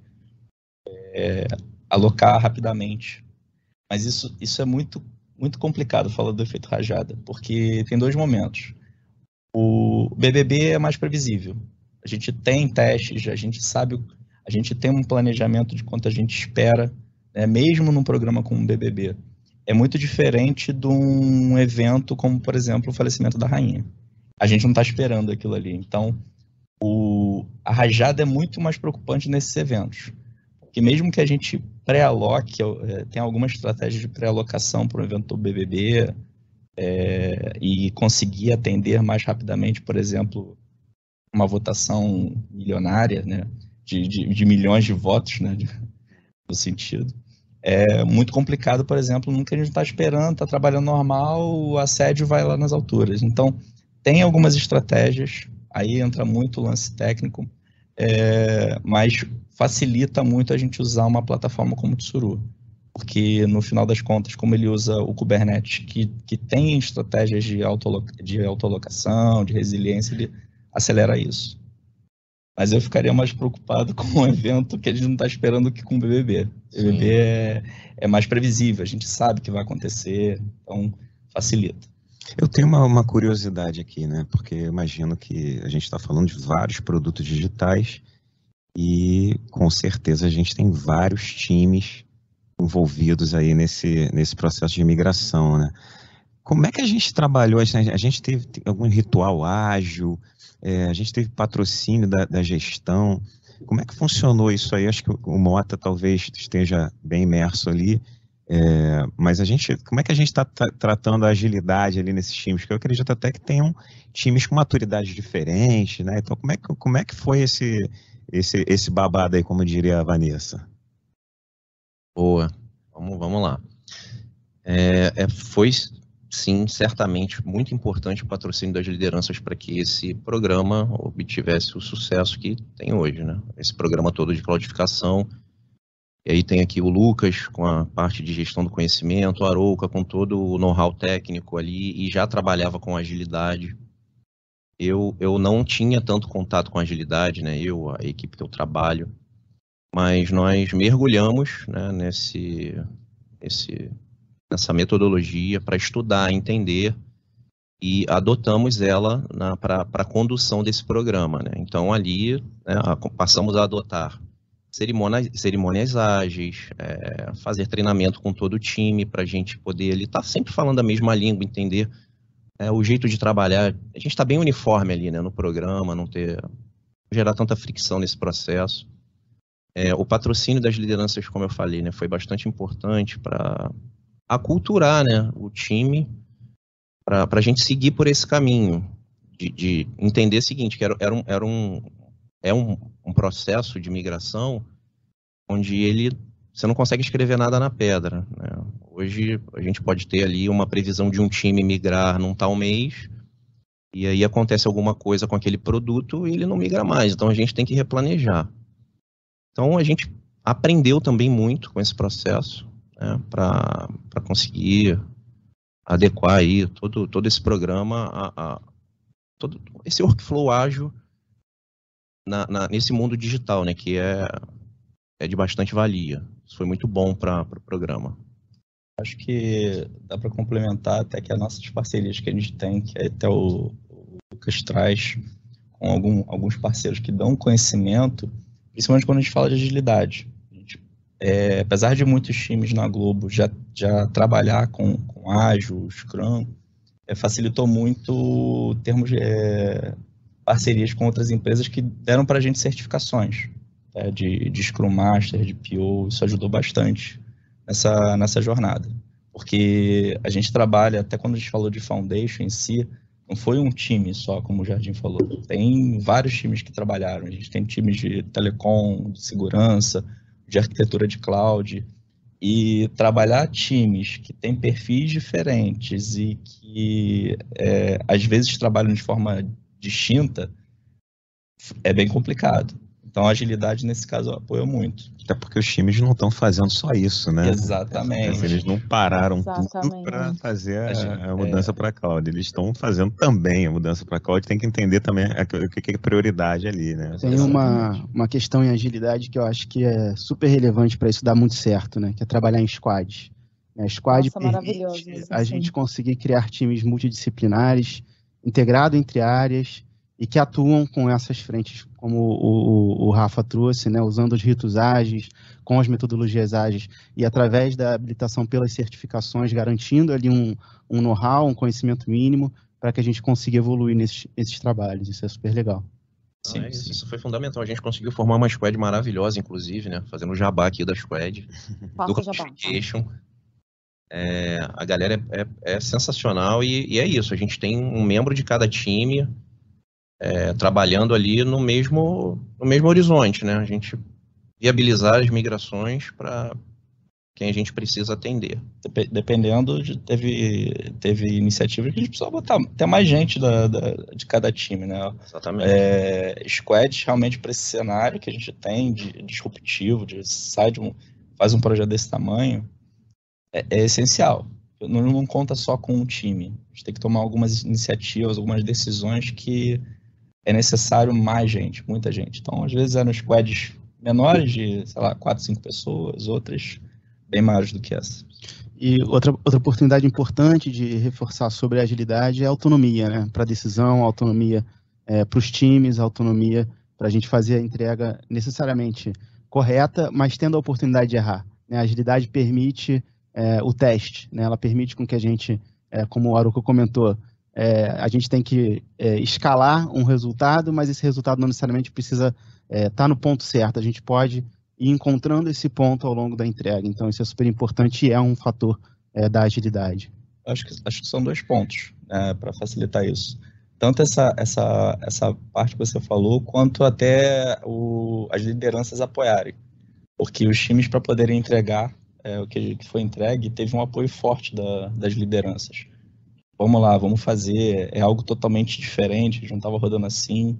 é, alocar rapidamente. Mas isso, isso é muito, muito complicado, falando do efeito rajada, porque tem dois momentos. O BBB é mais previsível. A gente tem testes, a gente sabe, a gente tem um planejamento de quanto a gente espera, né, mesmo num programa como o BBB. É muito diferente de um evento como, por exemplo, o falecimento da rainha. A gente não está esperando aquilo ali. Então, o, a rajada é muito mais preocupante nesses eventos. Porque mesmo que a gente pré-aloque, é, tem algumas estratégias de pré-alocação para o evento do BBB, é, e conseguir atender mais rapidamente, por exemplo, uma votação milionária, né, de, de, de milhões de votos, né, de, no sentido. É muito complicado, por exemplo, nunca a gente está esperando, está trabalhando normal, o assédio vai lá nas alturas. Então, tem algumas estratégias, aí entra muito o lance técnico, é, mas facilita muito a gente usar uma plataforma como o Tsuru porque no final das contas, como ele usa o Kubernetes, que, que tem estratégias de, autolo, de autolocação, de resiliência, ele acelera isso. Mas eu ficaria mais preocupado <laughs> com um evento que a gente não está esperando que com o BBB. O BBB é, é, mais previsível, a gente sabe que vai acontecer, então facilita. Eu tenho uma, uma curiosidade aqui, né? Porque eu imagino que a gente está falando de vários produtos digitais e com certeza a gente tem vários times envolvidos aí nesse, nesse processo de imigração, né? Como é que a gente trabalhou? A gente teve algum ritual ágil? É, a gente teve patrocínio da, da, gestão? Como é que funcionou isso aí? Acho que o Mota talvez esteja bem imerso ali. É, mas a gente, como é que a gente está tratando a agilidade ali nesses times? Porque eu acredito até que tenham times com maturidade diferente, né? Então, como é que, como é que foi esse, esse, esse babado aí, como diria a Vanessa? Boa. Vamos, vamos lá. É, é, foi, sim, certamente muito importante o patrocínio das lideranças para que esse programa obtivesse o sucesso que tem hoje, né? Esse programa todo de cloudificação. E aí tem aqui o Lucas com a parte de gestão do conhecimento, o Arouca com todo o know-how técnico ali e já trabalhava com agilidade. Eu, eu não tinha tanto contato com agilidade, né? Eu, a equipe que eu trabalho, mas nós mergulhamos né, nesse, nessa metodologia para estudar, entender e adotamos ela para a condução desse programa. Né? Então, ali, né, passamos a adotar cerimônias, cerimônias ágeis, é, fazer treinamento com todo o time para a gente poder estar tá sempre falando a mesma língua, entender é, o jeito de trabalhar. A gente está bem uniforme ali né, no programa, não ter gerar tanta fricção nesse processo. É, o patrocínio das lideranças, como eu falei, né, foi bastante importante para aculturar né, o time, para a gente seguir por esse caminho, de, de, entender o seguinte, que era, era, um, era um, é um, um processo de migração onde ele você não consegue escrever nada na pedra. Né? Hoje a gente pode ter ali uma previsão de um time migrar num tal mês e aí acontece alguma coisa com aquele produto e ele não migra mais. Então a gente tem que replanejar. Então a gente aprendeu também muito com esse processo né, para conseguir adequar aí todo, todo esse programa a, a todo esse workflow ágil na, na, nesse mundo digital, né, que é, é de bastante valia. Isso foi muito bom para o pro programa. Acho que dá para complementar até que as nossas parcerias que a gente tem, que é até o, o Lucas traz, com algum, alguns parceiros que dão conhecimento, principalmente quando a gente fala de agilidade. Gente, é, apesar de muitos times na Globo já, já trabalhar com, com Ágil, Scrum, é, facilitou muito termos é, parcerias com outras empresas que deram para a gente certificações é, de, de Scrum Master, de PO, isso ajudou bastante nessa, nessa jornada. Porque a gente trabalha, até quando a gente falou de Foundation em si, não foi um time só, como o Jardim falou. Tem vários times que trabalharam. A gente tem times de telecom, de segurança, de arquitetura de cloud. E trabalhar times que têm perfis diferentes e que é, às vezes trabalham de forma distinta é bem complicado. Então a agilidade nesse caso apoia muito. Até porque os times não estão fazendo só isso, né? Exatamente. Eles não pararam Exatamente. tudo para fazer a, a mudança é... para cloud. Eles estão fazendo também a mudança para cloud. Tem que entender também o que é prioridade ali, né? Tem uma, uma questão em agilidade que eu acho que é super relevante para isso dar muito certo, né? Que é trabalhar em squad. A squad Nossa, permite a gente conseguir criar times multidisciplinares, integrado entre áreas e que atuam com essas frentes, como o, o, o, Rafa trouxe, né, usando os ritos ágeis, com as metodologias ágeis, e através da habilitação pelas certificações, garantindo ali um, um know-how, um conhecimento mínimo, para que a gente consiga evoluir nesses, nesses trabalhos. Isso é super legal. Sim, ah, isso, isso, foi fundamental. A gente conseguiu formar uma squad maravilhosa, inclusive, né? Fazendo o jabá aqui da squad. <laughs> do Codification. É, a galera é, é, é sensacional e, e, é isso. A gente tem um membro de cada time é, trabalhando ali no mesmo, no mesmo horizonte, né? A gente viabilizar as migrações para quem a gente precisa atender. Dependendo, de, teve, teve iniciativa que a gente precisava botar até mais gente da, da de cada time, né? Exatamente. É, squads realmente para esse cenário que a gente tem de, de disruptivo, de sai de um, faz um projeto desse tamanho, é, é essencial. Não, não conta só com um time. A gente tem que tomar algumas iniciativas, algumas decisões que é necessário mais gente, muita gente. Então, às vezes eram squads menores de, sei lá, quatro, cinco pessoas, outras bem maiores do que essa. E outra, outra oportunidade importante de reforçar sobre a agilidade é a autonomia, né? Para decisão, autonomia é, para os times, autonomia para a gente fazer a entrega necessariamente correta, mas tendo a oportunidade de errar. Né? A agilidade permite é, o teste, né? ela permite com que a gente, é, como o Aruco comentou, é, a gente tem que é, escalar um resultado, mas esse resultado não necessariamente precisa estar é, tá no ponto certo. A gente pode ir encontrando esse ponto ao longo da entrega. Então, isso é super importante e é um fator é, da agilidade. Acho que, acho que são dois pontos né, para facilitar isso. Tanto essa, essa, essa parte que você falou, quanto até o, as lideranças apoiarem. Porque os times, para poderem entregar é, o que foi entregue, teve um apoio forte da, das lideranças vamos lá, vamos fazer, é algo totalmente diferente, a gente não estava rodando assim,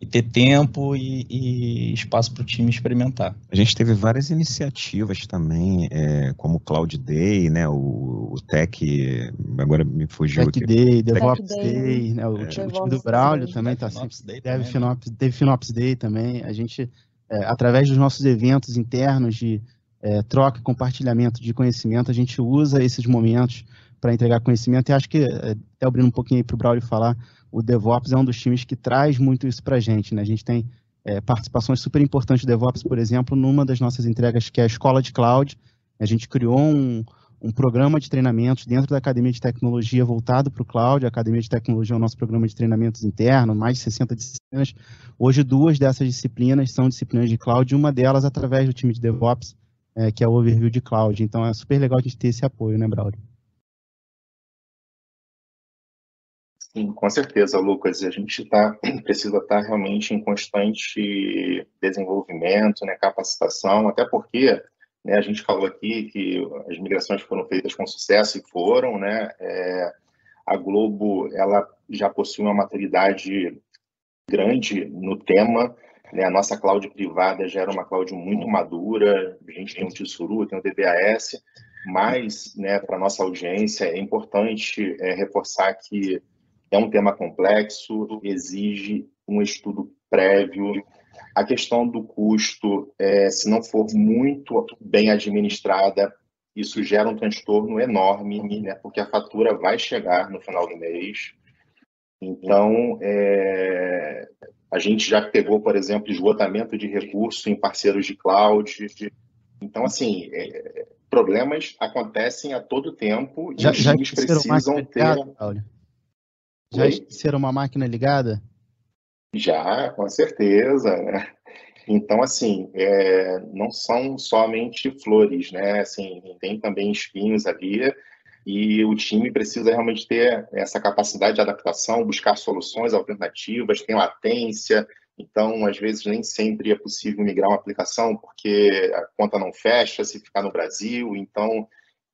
e ter tempo e, e espaço para o time experimentar. A gente teve várias iniciativas também, é, como o Cloud Day, né, o, o Tech, agora me fugiu Tech aqui. Day, DevOps Day, Day né, o, é. time, o, time, do Braulio também está sempre, Day teve, também, Finops, né? teve Finops Day também, a gente, é, através dos nossos eventos internos de é, troca e compartilhamento de conhecimento, a gente usa esses momentos para entregar conhecimento. E acho que, é, até abrindo um pouquinho para o Braulio falar, o DevOps é um dos times que traz muito isso para a gente. Né? A gente tem é, participações super importantes do DevOps, por exemplo, numa das nossas entregas, que é a Escola de Cloud. A gente criou um, um programa de treinamentos dentro da Academia de Tecnologia voltado para o Cloud. A Academia de Tecnologia é o nosso programa de treinamentos interno, mais de 60 disciplinas. Hoje, duas dessas disciplinas são disciplinas de Cloud, uma delas através do time de DevOps, é, que é o Overview de Cloud. Então, é super legal a gente ter esse apoio, né, Braulio? Sim, com certeza, Lucas. A gente tá, <clears throat> precisa estar tá realmente em constante desenvolvimento, né, capacitação, até porque né, a gente falou aqui que as migrações foram feitas com sucesso e foram, né? É, a Globo ela já possui uma maturidade grande no tema. Né, a nossa cloud privada já era uma cloud muito madura. A gente tem o Tsuru, tem o DBAS, mas né, para nossa audiência é importante é, reforçar que é um tema complexo, exige um estudo prévio. A questão do custo, é, se não for muito bem administrada, isso gera um transtorno enorme, né, porque a fatura vai chegar no final do mês. Então, é, a gente já pegou, por exemplo, esgotamento de recurso em parceiros de cloud. Então, assim, é, problemas acontecem a todo tempo já, e os times precisam ter. Já esqueceram uma máquina ligada? Já, com certeza. Né? Então, assim, é, não são somente flores, né? Assim, tem também espinhos ali e o time precisa realmente ter essa capacidade de adaptação, buscar soluções alternativas, tem latência, então, às vezes, nem sempre é possível migrar uma aplicação porque a conta não fecha se ficar no Brasil. Então,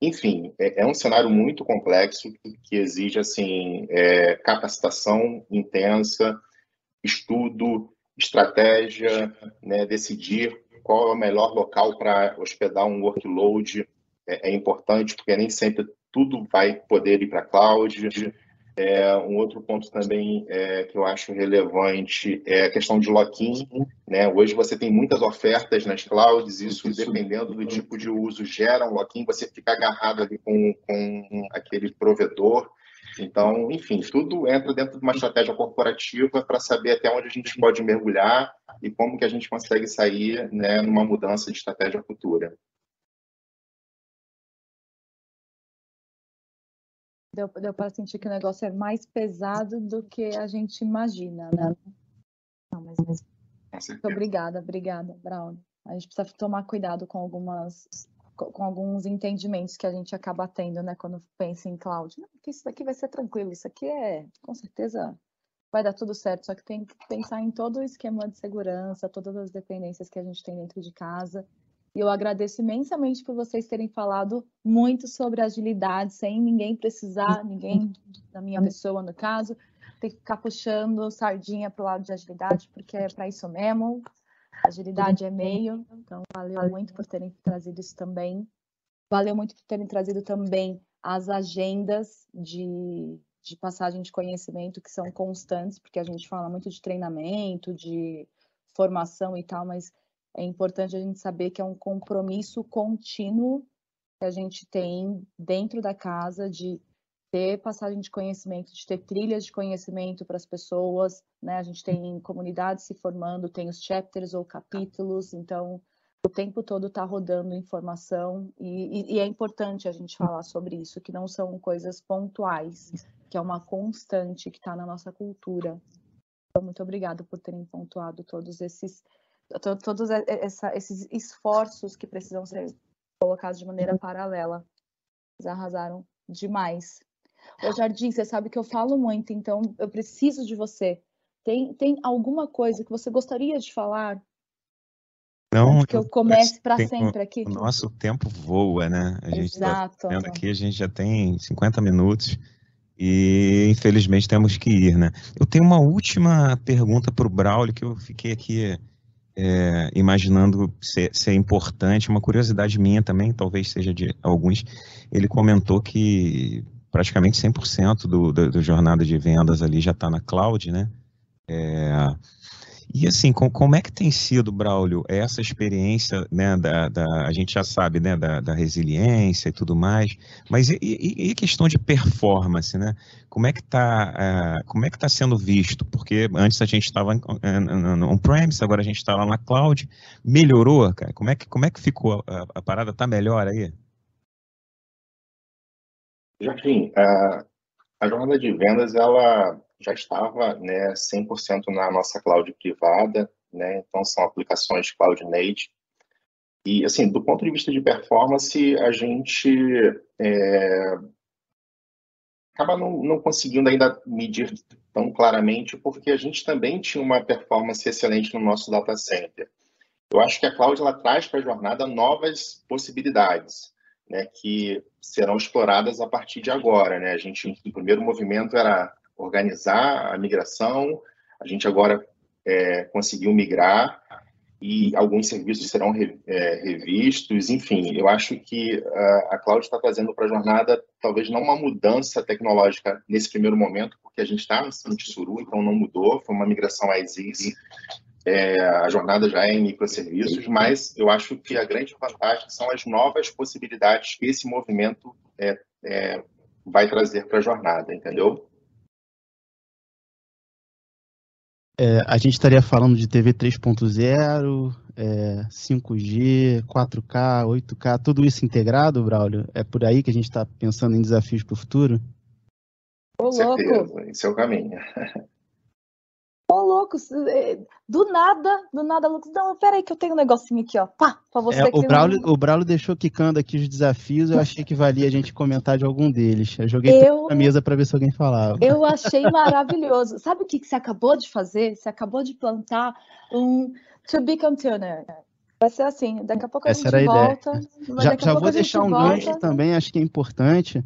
enfim, é, é um cenário muito complexo que exige assim é, capacitação intensa, estudo, estratégia, né, decidir qual é o melhor local para hospedar um workload é, é, importante, porque nem sempre tudo vai poder ir para a cloud. É, um outro ponto também é, que eu acho relevante é a questão de lock-in. Né? Hoje você tem muitas ofertas nas clouds, isso, dependendo do tipo de uso gera um lock-in, você fica agarrado ali com, com aquele provedor. Então, enfim, tudo entra dentro de uma estratégia corporativa para saber até onde a gente pode mergulhar e como que a gente consegue sair né, numa mudança de estratégia futura. Deu, deu para sentir que o negócio é mais pesado do que a gente imagina, né? Não, mas, mas... Muito obrigada, obrigada, Brown. A gente precisa tomar cuidado com algumas com alguns entendimentos que a gente acaba tendo, né, quando pensa em cloud. Não, porque isso daqui vai ser tranquilo, isso aqui é, com certeza, vai dar tudo certo, só que tem que pensar em todo o esquema de segurança, todas as dependências que a gente tem dentro de casa, e eu agradeço imensamente por vocês terem falado muito sobre agilidade, sem ninguém precisar, ninguém da minha pessoa, no caso, ter que ficar puxando sardinha para o lado de agilidade, porque é para isso mesmo. Agilidade é meio. Então, valeu muito por terem trazido isso também. Valeu muito por terem trazido também as agendas de, de passagem de conhecimento, que são constantes, porque a gente fala muito de treinamento, de formação e tal, mas é importante a gente saber que é um compromisso contínuo que a gente tem dentro da casa de ter passagem de conhecimento, de ter trilhas de conhecimento para as pessoas, né? A gente tem comunidades se formando, tem os chapters ou capítulos, então o tempo todo está rodando informação e, e, e, é importante a gente falar sobre isso, que não são coisas pontuais, que é uma constante que está na nossa cultura. Então, muito obrigada por terem pontuado todos esses todos essa, esses esforços que precisam ser colocados de maneira paralela. Eles arrasaram demais. Ô Jardim, você sabe que eu falo muito, então eu preciso de você. Tem, tem alguma coisa que você gostaria de falar? Não, que eu, comece para sempre aqui. O nosso tempo voa, né? A gente está vendo aqui, a gente já tem 50 minutos e infelizmente temos que ir, né? Eu tenho uma última pergunta para o Braulio que eu fiquei aqui é, imaginando ser, ser, importante, uma curiosidade minha também, talvez seja de alguns, ele comentou que praticamente 100% do, do, do jornada de vendas ali já está na cloud, né? É, e assim, com, como é que tem sido, Braulio, essa experiência, né, da, da a gente já sabe, né, da, da resiliência e tudo mais, mas e, questão de performance, né? Como é que está, uh, como é que está sendo visto? Porque antes a gente estava on-premise, agora a gente está lá na cloud, melhorou, cara? Como é que, como é que ficou? A, a parada está melhor aí? Enfim, a, a jornada de vendas, ela já estava né, 100% na nossa cloud privada, né, então são aplicações cloud native. E, assim, do ponto de vista de performance, a gente é, acaba não, não conseguindo ainda medir tão claramente, porque a gente também tinha uma performance excelente no nosso data center. Eu acho que a cloud ela traz para a jornada novas possibilidades, né, que serão exploradas a partir de agora. Né? A gente, o primeiro movimento era organizar a migração, a gente agora é, conseguiu migrar e alguns serviços serão re, é, revistos. Enfim, eu acho que a, a cloud está trazendo para a jornada talvez não uma mudança tecnológica nesse primeiro momento, porque a gente está no Tsuru, então não mudou, foi uma migração a Exis. É, a jornada já é em microserviços, mas eu acho que a grande vantagem são as novas possibilidades que esse movimento é, é vai trazer para a jornada, entendeu? É, a gente estaria falando de TV 3.0, é, 5G, 4K, 8K, tudo isso integrado, Braulio? É por aí que a gente está pensando em desafios para o futuro? Com certeza, esse é o caminho. <laughs> Ô, é, do nada, do nada, Lucas, não, peraí que eu tenho um negocinho aqui, ó, pá, pra você. É, o, Braulio, o Braulio deixou quicando aqui os desafios, eu achei que valia a gente comentar de algum deles. Eu joguei eu, na mesa para ver se alguém falava. Eu achei maravilhoso. Sabe o que, que você acabou de fazer? Você acabou de plantar um to be container. Vai ser assim, daqui a pouco Essa a gente volta. Já, já vou deixar um volta. gancho também, acho que é importante,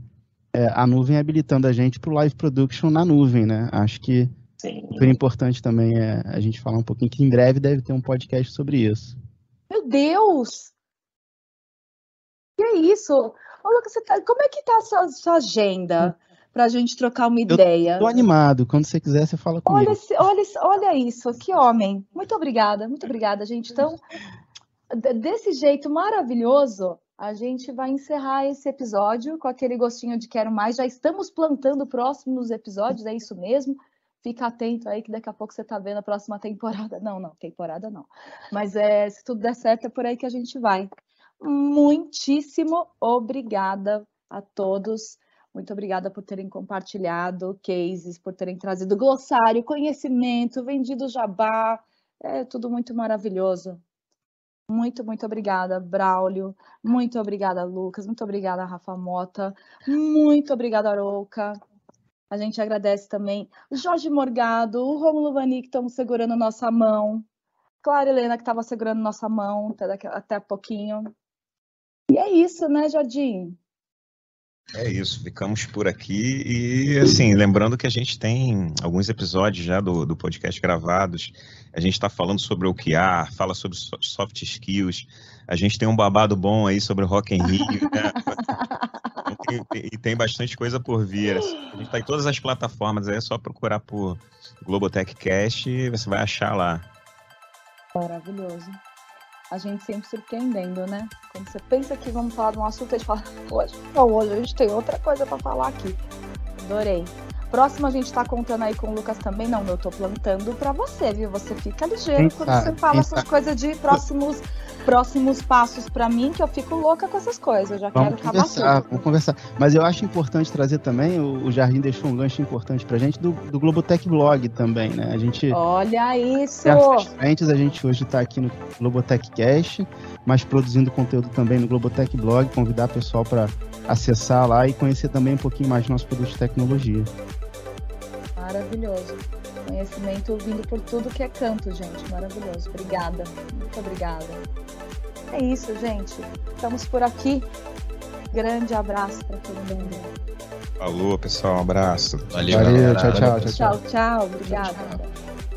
é, a nuvem habilitando a gente para o live production na nuvem, né? Acho que Sim. Super importante também é a gente falar um pouquinho que em breve deve ter um podcast sobre isso. Meu Deus! Que é isso? Olha, você tá, como é que tá a sua, sua agenda para a gente trocar uma ideia? Estou animado. Quando você quiser, você fala comigo. Olha, esse, olha, olha isso, que homem. Muito obrigada, muito obrigada, gente. Então, desse jeito maravilhoso, a gente vai encerrar esse episódio com aquele gostinho de quero mais. Já estamos plantando próximos episódios, é isso mesmo fica atento aí que daqui a pouco você está vendo a próxima temporada. Não, não, temporada não. Mas é, se tudo der certo, é por aí que a gente vai. Muitíssimo obrigada a todos. Muito obrigada por terem compartilhado cases, por terem trazido glossário, conhecimento, vendido jabá. É tudo muito maravilhoso. Muito, muito obrigada, Braulio. Muito obrigada, Lucas. Muito obrigada, Rafa Mota. Muito obrigada, Arouca. A gente agradece também Jorge Morgado, o Romulo Vani, que estão segurando nossa mão. Clara Helena, que estava segurando nossa mão até, daqui, até pouquinho. E é isso, né, Jardim? É isso, ficamos por aqui e assim, lembrando que a gente tem alguns episódios já do, do podcast gravados, a gente está falando sobre o OKR, fala sobre soft skills, a gente tem um babado bom aí sobre o Rock in Rio, né? <laughs> e tem bastante coisa por vir. Assim. A gente está em todas as plataformas, aí é só procurar por Globotech Cast e você vai achar lá. Maravilhoso. A gente sempre surpreendendo, né? Quando você pensa que vamos falar de um assunto, a gente fala, hoje, hoje a gente tem outra coisa para falar aqui. Adorei. Próximo a gente tá contando aí com o Lucas também. Não, eu tô plantando para você, viu? Você fica ligeiro quando você fala essas coisas de próximos próximos passos para mim, que eu fico louca com essas coisas. Eu já vamos quero conversar, Vamos conversar. Mas eu acho importante trazer também, o, Jardim deixou um gancho importante pra gente, do, do Globotech Blog também, né? A gente. Olha isso! Frentes, a gente hoje está aqui no Globotech Cast, mas produzindo conteúdo também no Globotech Blog, convidar o pessoal para acessar lá e conhecer também um pouquinho mais do nosso produto de tecnologia. Maravilhoso. Conhecimento vindo por tudo que é canto, gente. Maravilhoso. Obrigada. Muito obrigada. É isso, gente. Estamos por aqui. Grande abraço para todo mundo. Falou, pessoal. Um abraço. Valeu. Valeu tchau, tchau, tchau, tchau. Tchau, tchau. Obrigada. Tchau, tchau.